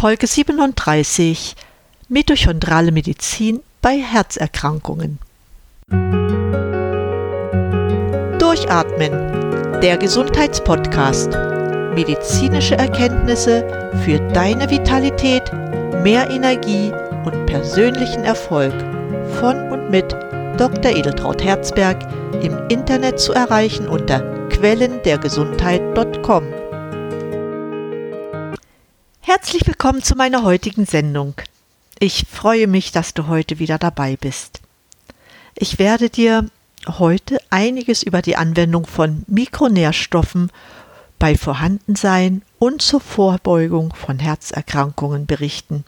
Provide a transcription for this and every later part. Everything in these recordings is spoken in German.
Folge 37 Mitochondrale Medizin bei Herzerkrankungen. Durchatmen, der Gesundheitspodcast. Medizinische Erkenntnisse für deine Vitalität, mehr Energie und persönlichen Erfolg von und mit Dr. Edeltraut Herzberg im Internet zu erreichen unter quellendergesundheit.com. Herzlich willkommen zu meiner heutigen Sendung. Ich freue mich, dass du heute wieder dabei bist. Ich werde dir heute einiges über die Anwendung von Mikronährstoffen bei Vorhandensein und zur Vorbeugung von Herzerkrankungen berichten.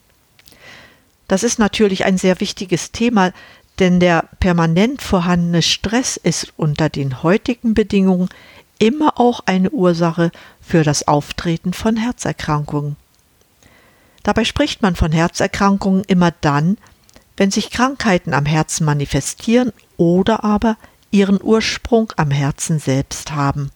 Das ist natürlich ein sehr wichtiges Thema, denn der permanent vorhandene Stress ist unter den heutigen Bedingungen immer auch eine Ursache für das Auftreten von Herzerkrankungen. Dabei spricht man von Herzerkrankungen immer dann, wenn sich Krankheiten am Herzen manifestieren oder aber ihren Ursprung am Herzen selbst haben.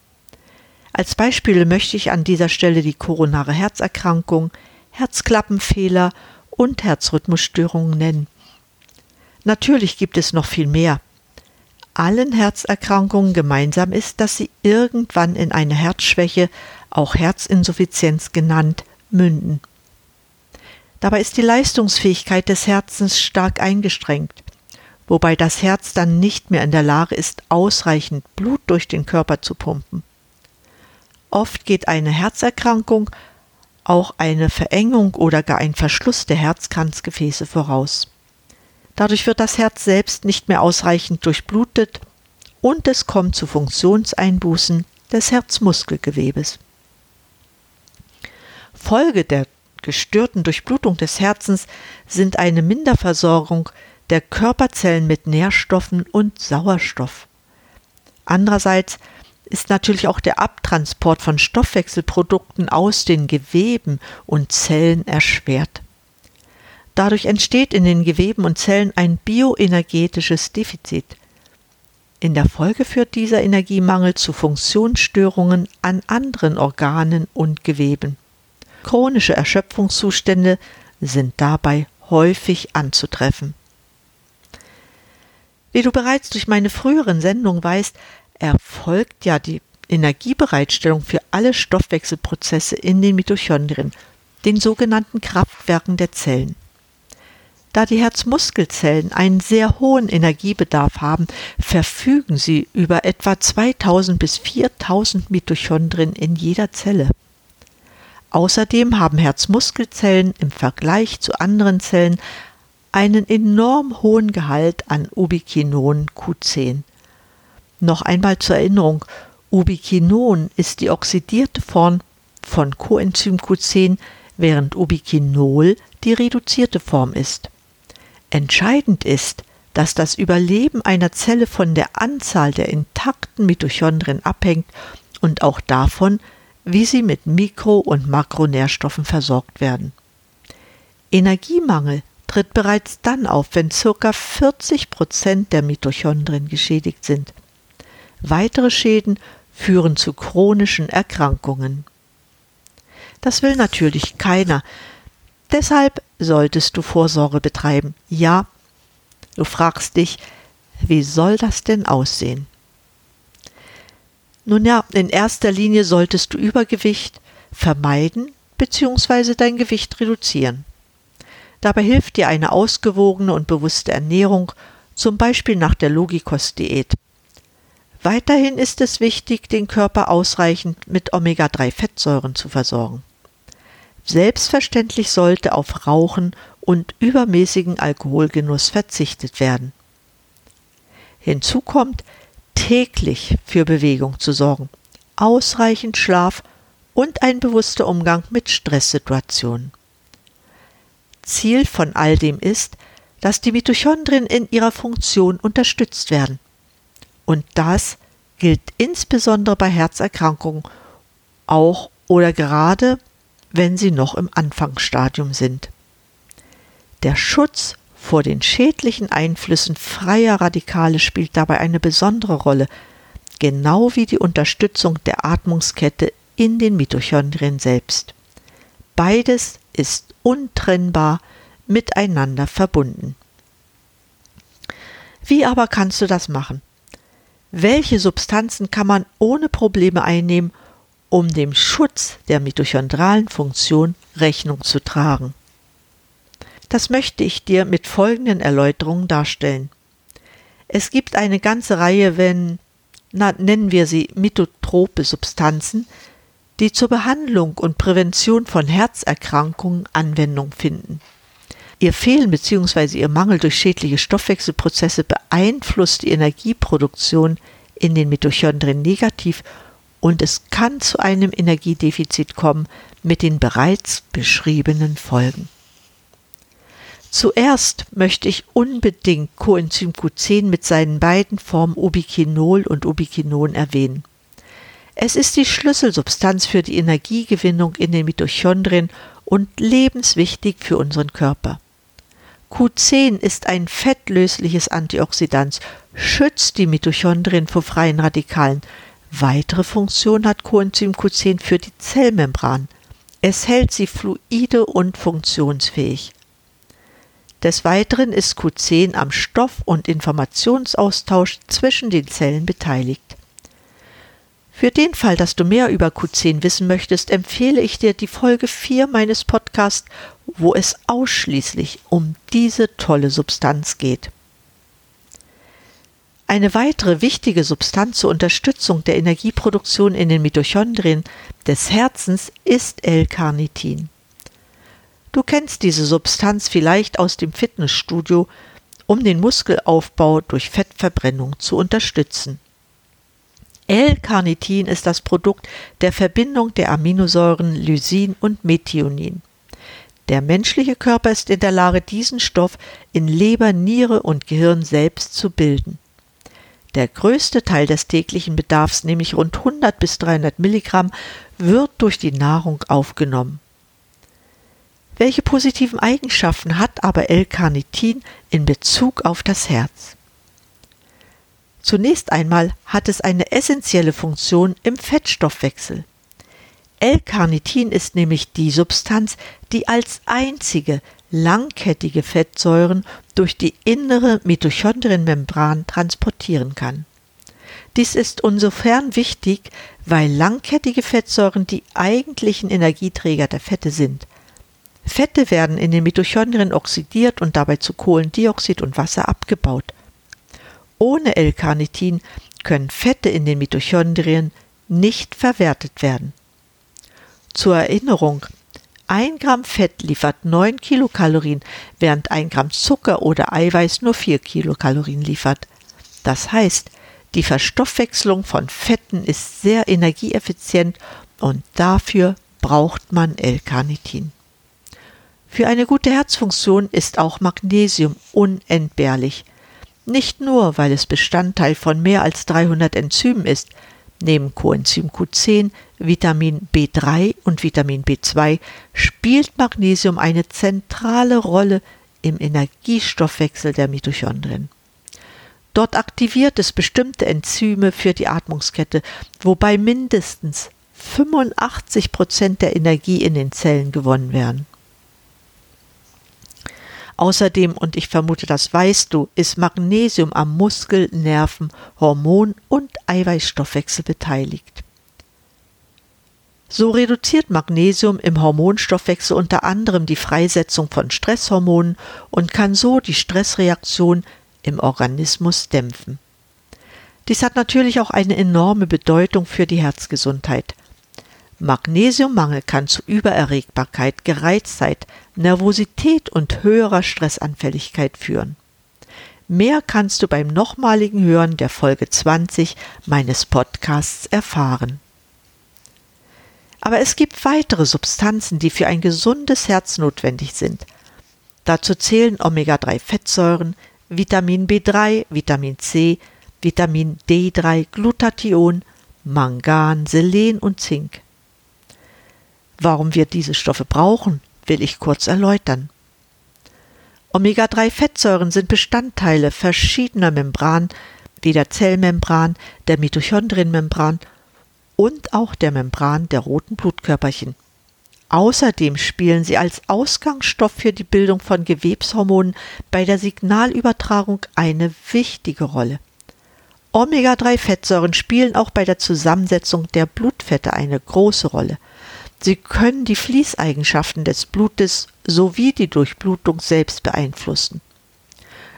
Als Beispiele möchte ich an dieser Stelle die koronare Herzerkrankung, Herzklappenfehler und Herzrhythmusstörungen nennen. Natürlich gibt es noch viel mehr. Allen Herzerkrankungen gemeinsam ist, dass sie irgendwann in eine Herzschwäche, auch Herzinsuffizienz genannt, münden. Dabei ist die Leistungsfähigkeit des Herzens stark eingeschränkt, wobei das Herz dann nicht mehr in der Lage ist, ausreichend Blut durch den Körper zu pumpen. Oft geht eine Herzerkrankung auch eine Verengung oder gar ein Verschluss der Herzkranzgefäße voraus. Dadurch wird das Herz selbst nicht mehr ausreichend durchblutet und es kommt zu Funktionseinbußen des Herzmuskelgewebes. Folge der gestörten Durchblutung des Herzens sind eine Minderversorgung der Körperzellen mit Nährstoffen und Sauerstoff. Andererseits ist natürlich auch der Abtransport von Stoffwechselprodukten aus den Geweben und Zellen erschwert. Dadurch entsteht in den Geweben und Zellen ein bioenergetisches Defizit. In der Folge führt dieser Energiemangel zu Funktionsstörungen an anderen Organen und Geweben. Chronische Erschöpfungszustände sind dabei häufig anzutreffen. Wie du bereits durch meine früheren Sendungen weißt, erfolgt ja die Energiebereitstellung für alle Stoffwechselprozesse in den Mitochondrien, den sogenannten Kraftwerken der Zellen. Da die Herzmuskelzellen einen sehr hohen Energiebedarf haben, verfügen sie über etwa 2000 bis 4000 Mitochondrien in jeder Zelle. Außerdem haben Herzmuskelzellen im Vergleich zu anderen Zellen einen enorm hohen Gehalt an Ubiquinon Q10. Noch einmal zur Erinnerung, Ubiquinon ist die oxidierte Form von Coenzym Q10, während Ubiquinol die reduzierte Form ist. Entscheidend ist, dass das Überleben einer Zelle von der Anzahl der intakten Mitochondrien abhängt und auch davon, wie sie mit Mikro- und Makronährstoffen versorgt werden. Energiemangel tritt bereits dann auf, wenn ca. 40 Prozent der Mitochondrien geschädigt sind. Weitere Schäden führen zu chronischen Erkrankungen. Das will natürlich keiner. Deshalb solltest du Vorsorge betreiben. Ja, du fragst dich, wie soll das denn aussehen? Nun ja, in erster Linie solltest du Übergewicht vermeiden bzw. dein Gewicht reduzieren. Dabei hilft dir eine ausgewogene und bewusste Ernährung, zum Beispiel nach der Logikos-Diät. Weiterhin ist es wichtig, den Körper ausreichend mit Omega-3-Fettsäuren zu versorgen. Selbstverständlich sollte auf Rauchen und übermäßigen Alkoholgenuss verzichtet werden. Hinzu kommt, täglich für Bewegung zu sorgen, ausreichend Schlaf und ein bewusster Umgang mit Stresssituationen. Ziel von all dem ist, dass die Mitochondrien in ihrer Funktion unterstützt werden. Und das gilt insbesondere bei Herzerkrankungen, auch oder gerade, wenn sie noch im Anfangsstadium sind. Der Schutz vor den schädlichen Einflüssen freier Radikale spielt dabei eine besondere Rolle, genau wie die Unterstützung der Atmungskette in den Mitochondrien selbst. Beides ist untrennbar miteinander verbunden. Wie aber kannst du das machen? Welche Substanzen kann man ohne Probleme einnehmen, um dem Schutz der mitochondralen Funktion Rechnung zu tragen? Das möchte ich dir mit folgenden Erläuterungen darstellen. Es gibt eine ganze Reihe, wenn, na, nennen wir sie mitotrope Substanzen, die zur Behandlung und Prävention von Herzerkrankungen Anwendung finden. Ihr Fehlen bzw. ihr Mangel durch schädliche Stoffwechselprozesse beeinflusst die Energieproduktion in den Mitochondrien negativ und es kann zu einem Energiedefizit kommen mit den bereits beschriebenen Folgen. Zuerst möchte ich unbedingt Coenzym Q10 mit seinen beiden Formen Ubiquinol und Ubiquinon erwähnen. Es ist die Schlüsselsubstanz für die Energiegewinnung in den Mitochondrien und lebenswichtig für unseren Körper. Q10 ist ein fettlösliches Antioxidant, schützt die Mitochondrien vor freien Radikalen. Weitere Funktion hat Coenzym Q10 für die Zellmembran. Es hält sie fluide und funktionsfähig. Des Weiteren ist Q10 am Stoff- und Informationsaustausch zwischen den Zellen beteiligt. Für den Fall, dass du mehr über Q10 wissen möchtest, empfehle ich dir die Folge 4 meines Podcasts, wo es ausschließlich um diese tolle Substanz geht. Eine weitere wichtige Substanz zur Unterstützung der Energieproduktion in den Mitochondrien des Herzens ist L-Carnitin. Du kennst diese Substanz vielleicht aus dem Fitnessstudio, um den Muskelaufbau durch Fettverbrennung zu unterstützen. L-Carnitin ist das Produkt der Verbindung der Aminosäuren Lysin und Methionin. Der menschliche Körper ist in der Lage, diesen Stoff in Leber, Niere und Gehirn selbst zu bilden. Der größte Teil des täglichen Bedarfs, nämlich rund 100 bis 300 Milligramm, wird durch die Nahrung aufgenommen. Welche positiven Eigenschaften hat aber L-Carnitin in Bezug auf das Herz? Zunächst einmal hat es eine essentielle Funktion im Fettstoffwechsel. L-Carnitin ist nämlich die Substanz, die als einzige langkettige Fettsäuren durch die innere Mitochondrienmembran transportieren kann. Dies ist insofern wichtig, weil langkettige Fettsäuren die eigentlichen Energieträger der Fette sind. Fette werden in den Mitochondrien oxidiert und dabei zu Kohlendioxid und Wasser abgebaut. Ohne L-Carnitin können Fette in den Mitochondrien nicht verwertet werden. Zur Erinnerung, ein Gramm Fett liefert 9 Kilokalorien, während ein Gramm Zucker oder Eiweiß nur 4 Kilokalorien liefert. Das heißt, die Verstoffwechslung von Fetten ist sehr energieeffizient und dafür braucht man L-Carnitin. Für eine gute Herzfunktion ist auch Magnesium unentbehrlich. Nicht nur, weil es Bestandteil von mehr als 300 Enzymen ist, neben Coenzym Q10, Vitamin B3 und Vitamin B2 spielt Magnesium eine zentrale Rolle im Energiestoffwechsel der Mitochondrien. Dort aktiviert es bestimmte Enzyme für die Atmungskette, wobei mindestens 85 Prozent der Energie in den Zellen gewonnen werden. Außerdem, und ich vermute, das weißt du, ist Magnesium am Muskel-, Nerven-, Hormon- und Eiweißstoffwechsel beteiligt. So reduziert Magnesium im Hormonstoffwechsel unter anderem die Freisetzung von Stresshormonen und kann so die Stressreaktion im Organismus dämpfen. Dies hat natürlich auch eine enorme Bedeutung für die Herzgesundheit. Magnesiummangel kann zu Übererregbarkeit, Gereiztheit, Nervosität und höherer Stressanfälligkeit führen. Mehr kannst du beim nochmaligen Hören der Folge 20 meines Podcasts erfahren. Aber es gibt weitere Substanzen, die für ein gesundes Herz notwendig sind. Dazu zählen Omega-3-Fettsäuren, Vitamin B3, Vitamin C, Vitamin D3, Glutathion, Mangan, Selen und Zink. Warum wir diese Stoffe brauchen, will ich kurz erläutern. Omega-3-Fettsäuren sind Bestandteile verschiedener Membranen, wie der Zellmembran, der Mitochondrienmembran und auch der Membran der roten Blutkörperchen. Außerdem spielen sie als Ausgangsstoff für die Bildung von Gewebshormonen bei der Signalübertragung eine wichtige Rolle. Omega-3-Fettsäuren spielen auch bei der Zusammensetzung der Blutfette eine große Rolle. Sie können die Fließeigenschaften des Blutes sowie die Durchblutung selbst beeinflussen.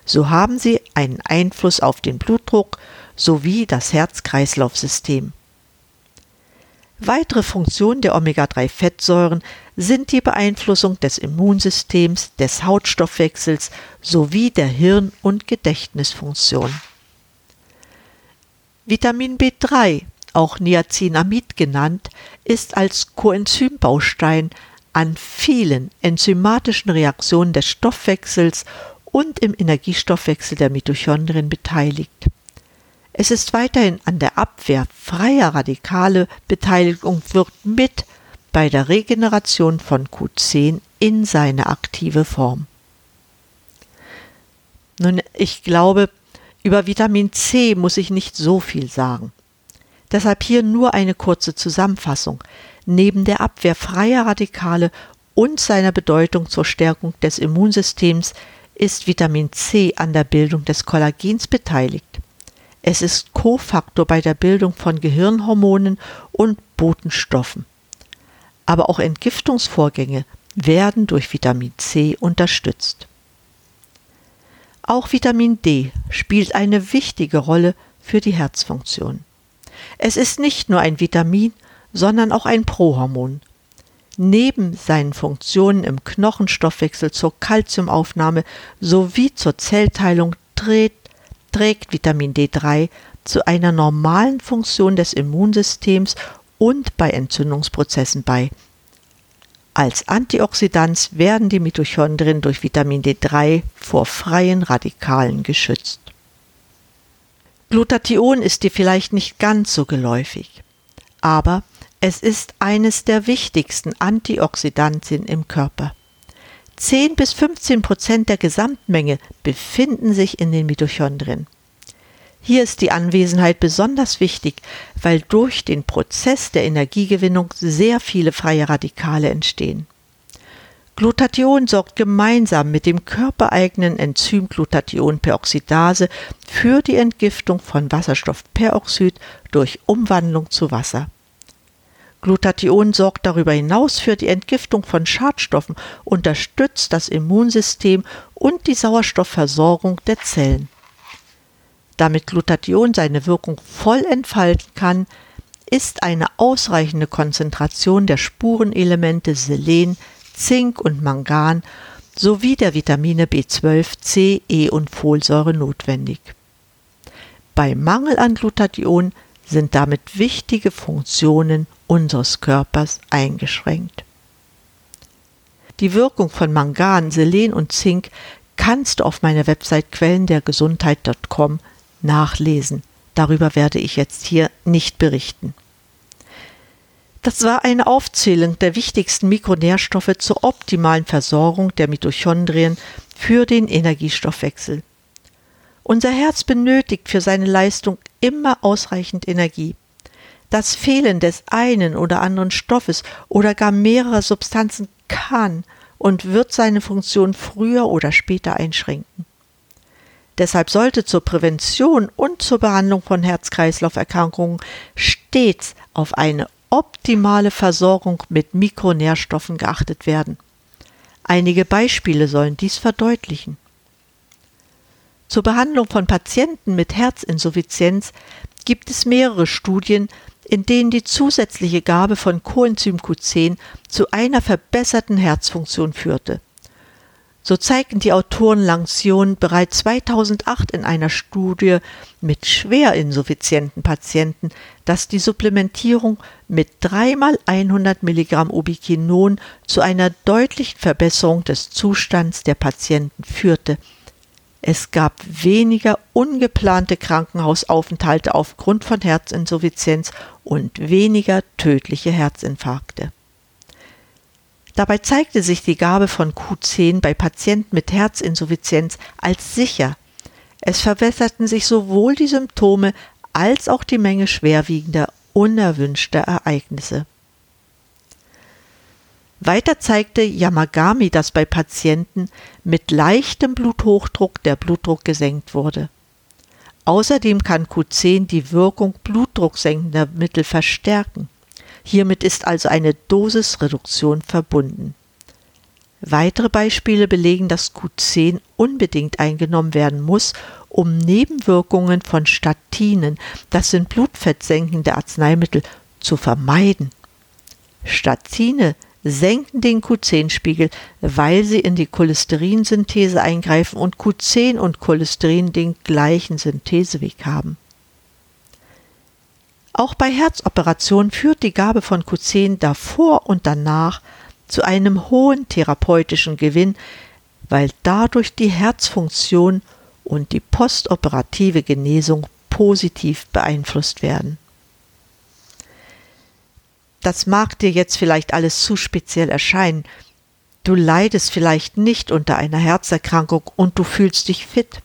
So haben sie einen Einfluss auf den Blutdruck sowie das Herz-Kreislauf-System. Weitere Funktionen der Omega-3-Fettsäuren sind die Beeinflussung des Immunsystems, des Hautstoffwechsels sowie der Hirn- und Gedächtnisfunktion. Vitamin B3, auch Niacinamid genannt, ist als Coenzymbaustein an vielen enzymatischen Reaktionen des Stoffwechsels und im Energiestoffwechsel der Mitochondrien beteiligt. Es ist weiterhin an der Abwehr freier Radikale beteiligt und wirkt mit bei der Regeneration von Q10 in seine aktive Form. Nun, ich glaube, über Vitamin C muss ich nicht so viel sagen. Deshalb hier nur eine kurze Zusammenfassung. Neben der Abwehr freier Radikale und seiner Bedeutung zur Stärkung des Immunsystems ist Vitamin C an der Bildung des Kollagens beteiligt. Es ist Kofaktor bei der Bildung von Gehirnhormonen und Botenstoffen. Aber auch Entgiftungsvorgänge werden durch Vitamin C unterstützt. Auch Vitamin D spielt eine wichtige Rolle für die Herzfunktion. Es ist nicht nur ein Vitamin, sondern auch ein Prohormon. Neben seinen Funktionen im Knochenstoffwechsel zur Kalziumaufnahme sowie zur Zellteilung dreht trägt Vitamin D3 zu einer normalen Funktion des Immunsystems und bei Entzündungsprozessen bei. Als Antioxidans werden die Mitochondrien durch Vitamin D3 vor freien Radikalen geschützt. Glutathion ist dir vielleicht nicht ganz so geläufig, aber es ist eines der wichtigsten Antioxidantien im Körper. 10 bis 15 Prozent der Gesamtmenge befinden sich in den Mitochondrien. Hier ist die Anwesenheit besonders wichtig, weil durch den Prozess der Energiegewinnung sehr viele freie Radikale entstehen. Glutathion sorgt gemeinsam mit dem körpereigenen Enzym Glutathionperoxidase für die Entgiftung von Wasserstoffperoxid durch Umwandlung zu Wasser. Glutathion sorgt darüber hinaus für die Entgiftung von Schadstoffen, unterstützt das Immunsystem und die Sauerstoffversorgung der Zellen. Damit Glutathion seine Wirkung voll entfalten kann, ist eine ausreichende Konzentration der Spurenelemente Selen, Zink und Mangan sowie der Vitamine B12, C, E und Folsäure notwendig. Bei Mangel an Glutathion sind damit wichtige Funktionen unseres Körpers eingeschränkt. Die Wirkung von Mangan, Selen und Zink kannst du auf meiner Website quellendergesundheit.com nachlesen. Darüber werde ich jetzt hier nicht berichten. Das war eine Aufzählung der wichtigsten Mikronährstoffe zur optimalen Versorgung der Mitochondrien für den Energiestoffwechsel. Unser Herz benötigt für seine Leistung immer ausreichend Energie. Das Fehlen des einen oder anderen Stoffes oder gar mehrerer Substanzen kann und wird seine Funktion früher oder später einschränken. Deshalb sollte zur Prävention und zur Behandlung von Herz-Kreislauf-Erkrankungen stets auf eine optimale Versorgung mit Mikronährstoffen geachtet werden. Einige Beispiele sollen dies verdeutlichen. Zur Behandlung von Patienten mit Herzinsuffizienz gibt es mehrere Studien, in denen die zusätzliche Gabe von Coenzym Q10 zu einer verbesserten Herzfunktion führte. So zeigten die Autoren Langsion bereits 2008 in einer Studie mit schwer insuffizienten Patienten, dass die Supplementierung mit dreimal 100 Milligramm Ubiquinon zu einer deutlichen Verbesserung des Zustands der Patienten führte – es gab weniger ungeplante Krankenhausaufenthalte aufgrund von Herzinsuffizienz und weniger tödliche Herzinfarkte. Dabei zeigte sich die Gabe von Q10 bei Patienten mit Herzinsuffizienz als sicher. Es verbesserten sich sowohl die Symptome als auch die Menge schwerwiegender, unerwünschter Ereignisse. Weiter zeigte Yamagami, dass bei Patienten mit leichtem Bluthochdruck der Blutdruck gesenkt wurde. Außerdem kann Q10 die Wirkung blutdrucksenkender Mittel verstärken. Hiermit ist also eine Dosisreduktion verbunden. Weitere Beispiele belegen, dass Q10 unbedingt eingenommen werden muss, um Nebenwirkungen von Statinen, das sind blutfettsenkende Arzneimittel, zu vermeiden. Statine senken den Q10-Spiegel, weil sie in die Cholesterinsynthese eingreifen und Q10 und Cholesterin den gleichen Syntheseweg haben. Auch bei Herzoperationen führt die Gabe von Q10 davor und danach zu einem hohen therapeutischen Gewinn, weil dadurch die Herzfunktion und die postoperative Genesung positiv beeinflusst werden. Das mag dir jetzt vielleicht alles zu speziell erscheinen. Du leidest vielleicht nicht unter einer Herzerkrankung und du fühlst dich fit.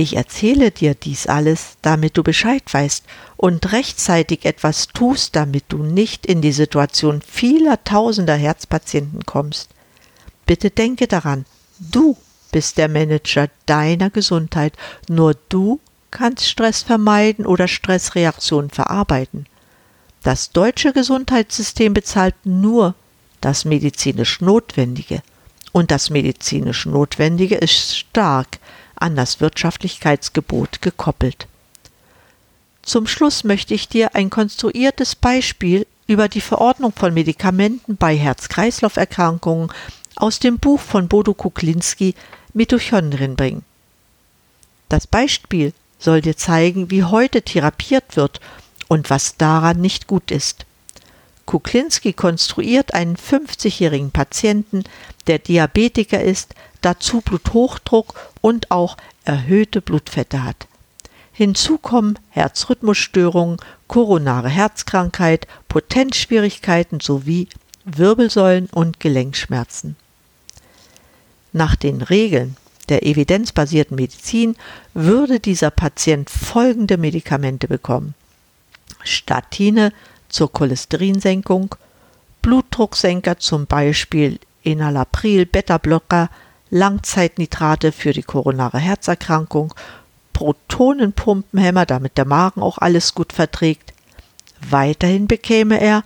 Ich erzähle dir dies alles, damit du Bescheid weißt und rechtzeitig etwas tust, damit du nicht in die Situation vieler tausender Herzpatienten kommst. Bitte denke daran, du bist der Manager deiner Gesundheit, nur du kannst Stress vermeiden oder Stressreaktionen verarbeiten. Das deutsche Gesundheitssystem bezahlt nur das medizinisch Notwendige. Und das medizinisch Notwendige ist stark an das Wirtschaftlichkeitsgebot gekoppelt. Zum Schluss möchte ich dir ein konstruiertes Beispiel über die Verordnung von Medikamenten bei Herz-Kreislauf-Erkrankungen aus dem Buch von Bodo Kuklinski Mitochondrien bringen. Das Beispiel soll dir zeigen, wie heute therapiert wird und was daran nicht gut ist. Kuklinski konstruiert einen 50-jährigen Patienten, der Diabetiker ist, dazu Bluthochdruck und auch erhöhte Blutfette hat. Hinzu kommen Herzrhythmusstörungen, koronare Herzkrankheit, Potenzschwierigkeiten sowie Wirbelsäulen- und Gelenkschmerzen. Nach den Regeln der evidenzbasierten Medizin würde dieser Patient folgende Medikamente bekommen. Statine zur Cholesterinsenkung, Blutdrucksenker zum Beispiel Enalapril, Beta-Blocker, Langzeitnitrate für die koronare Herzerkrankung, Protonenpumpenhemmer, damit der Magen auch alles gut verträgt. Weiterhin bekäme er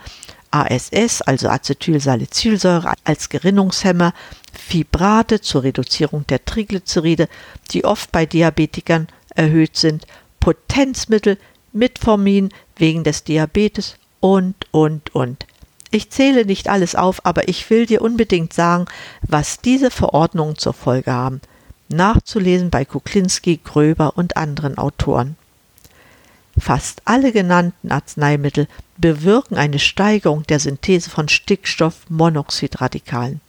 ASS, also Acetylsalicylsäure, als Gerinnungshemmer, Fibrate zur Reduzierung der Triglyceride, die oft bei Diabetikern erhöht sind, Potenzmittel, Metformin wegen des Diabetes und, und, und. Ich zähle nicht alles auf, aber ich will dir unbedingt sagen, was diese Verordnungen zur Folge haben. Nachzulesen bei Kuklinski, Gröber und anderen Autoren. Fast alle genannten Arzneimittel bewirken eine Steigerung der Synthese von Stickstoffmonoxidradikalen.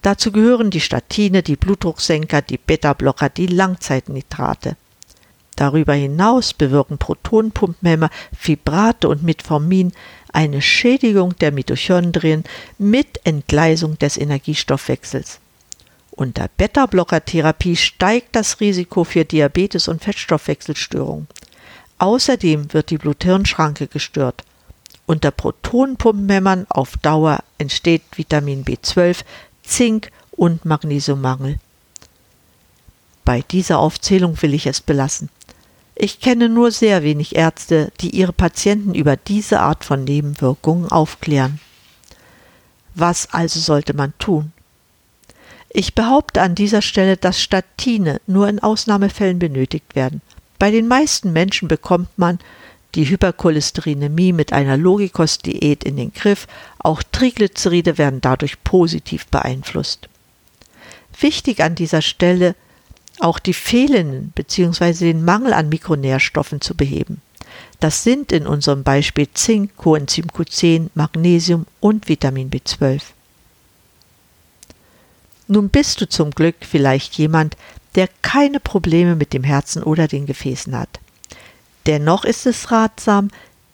Dazu gehören die Statine, die Blutdrucksenker, die Beta-Blocker, die Langzeitnitrate. Darüber hinaus bewirken Protonenpumpenhemmer, Fibrate und Metformin eine Schädigung der Mitochondrien mit Entgleisung des Energiestoffwechsels. Unter Beta-Blocker-Therapie steigt das Risiko für Diabetes und Fettstoffwechselstörungen. Außerdem wird die Blut-Hirn-Schranke gestört. Unter Protonenpumpenhämmern auf Dauer entsteht Vitamin B12, Zink und Magnesiummangel. Bei dieser Aufzählung will ich es belassen. Ich kenne nur sehr wenig Ärzte, die ihre Patienten über diese Art von Nebenwirkungen aufklären. Was also sollte man tun? Ich behaupte an dieser Stelle, dass Statine nur in Ausnahmefällen benötigt werden. Bei den meisten Menschen bekommt man die Hypercholesterinämie mit einer Logikos-Diät in den Griff, auch Triglyceride werden dadurch positiv beeinflusst. Wichtig an dieser Stelle auch die fehlenden bzw. den Mangel an Mikronährstoffen zu beheben. Das sind in unserem Beispiel Zink, Coenzym Q10, Magnesium und Vitamin B12. Nun bist du zum Glück vielleicht jemand, der keine Probleme mit dem Herzen oder den Gefäßen hat. Dennoch ist es ratsam,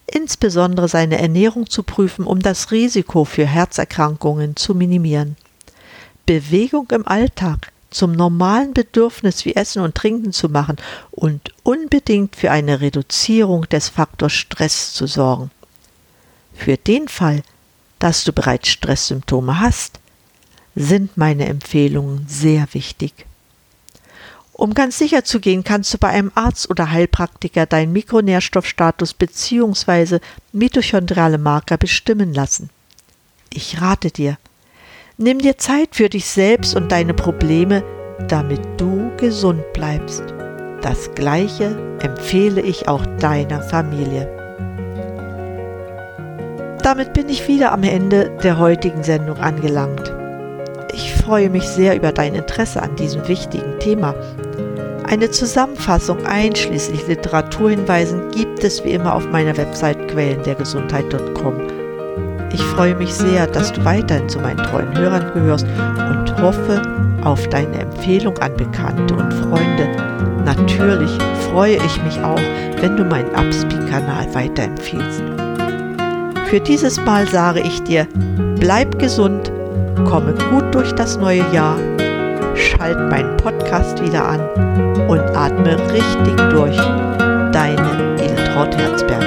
insbesondere seine Ernährung zu prüfen, um das Risiko für Herzerkrankungen zu minimieren. Bewegung im Alltag zum normalen Bedürfnis wie Essen und Trinken zu machen und unbedingt für eine Reduzierung des Faktors Stress zu sorgen. Für den Fall, dass du bereits Stresssymptome hast, sind meine Empfehlungen sehr wichtig. Um ganz sicher zu gehen, kannst du bei einem Arzt oder Heilpraktiker deinen Mikronährstoffstatus bzw. mitochondriale Marker bestimmen lassen. Ich rate dir, nimm dir Zeit für dich selbst und deine Probleme, damit du gesund bleibst. Das Gleiche empfehle ich auch deiner Familie. Damit bin ich wieder am Ende der heutigen Sendung angelangt. Ich freue mich sehr über dein Interesse an diesem wichtigen Thema. Eine Zusammenfassung einschließlich Literaturhinweisen gibt es wie immer auf meiner Website quellendergesundheit.com. Ich freue mich sehr, dass du weiterhin zu meinen treuen Hörern gehörst und hoffe auf deine Empfehlung an Bekannte und Freunde. Natürlich freue ich mich auch, wenn du meinen Upspeak-Kanal weiterempfiehlst. Für dieses Mal sage ich dir, bleib gesund Komme gut durch das neue Jahr, schalt meinen Podcast wieder an und atme richtig durch. Deine Edeltraut Herzberg.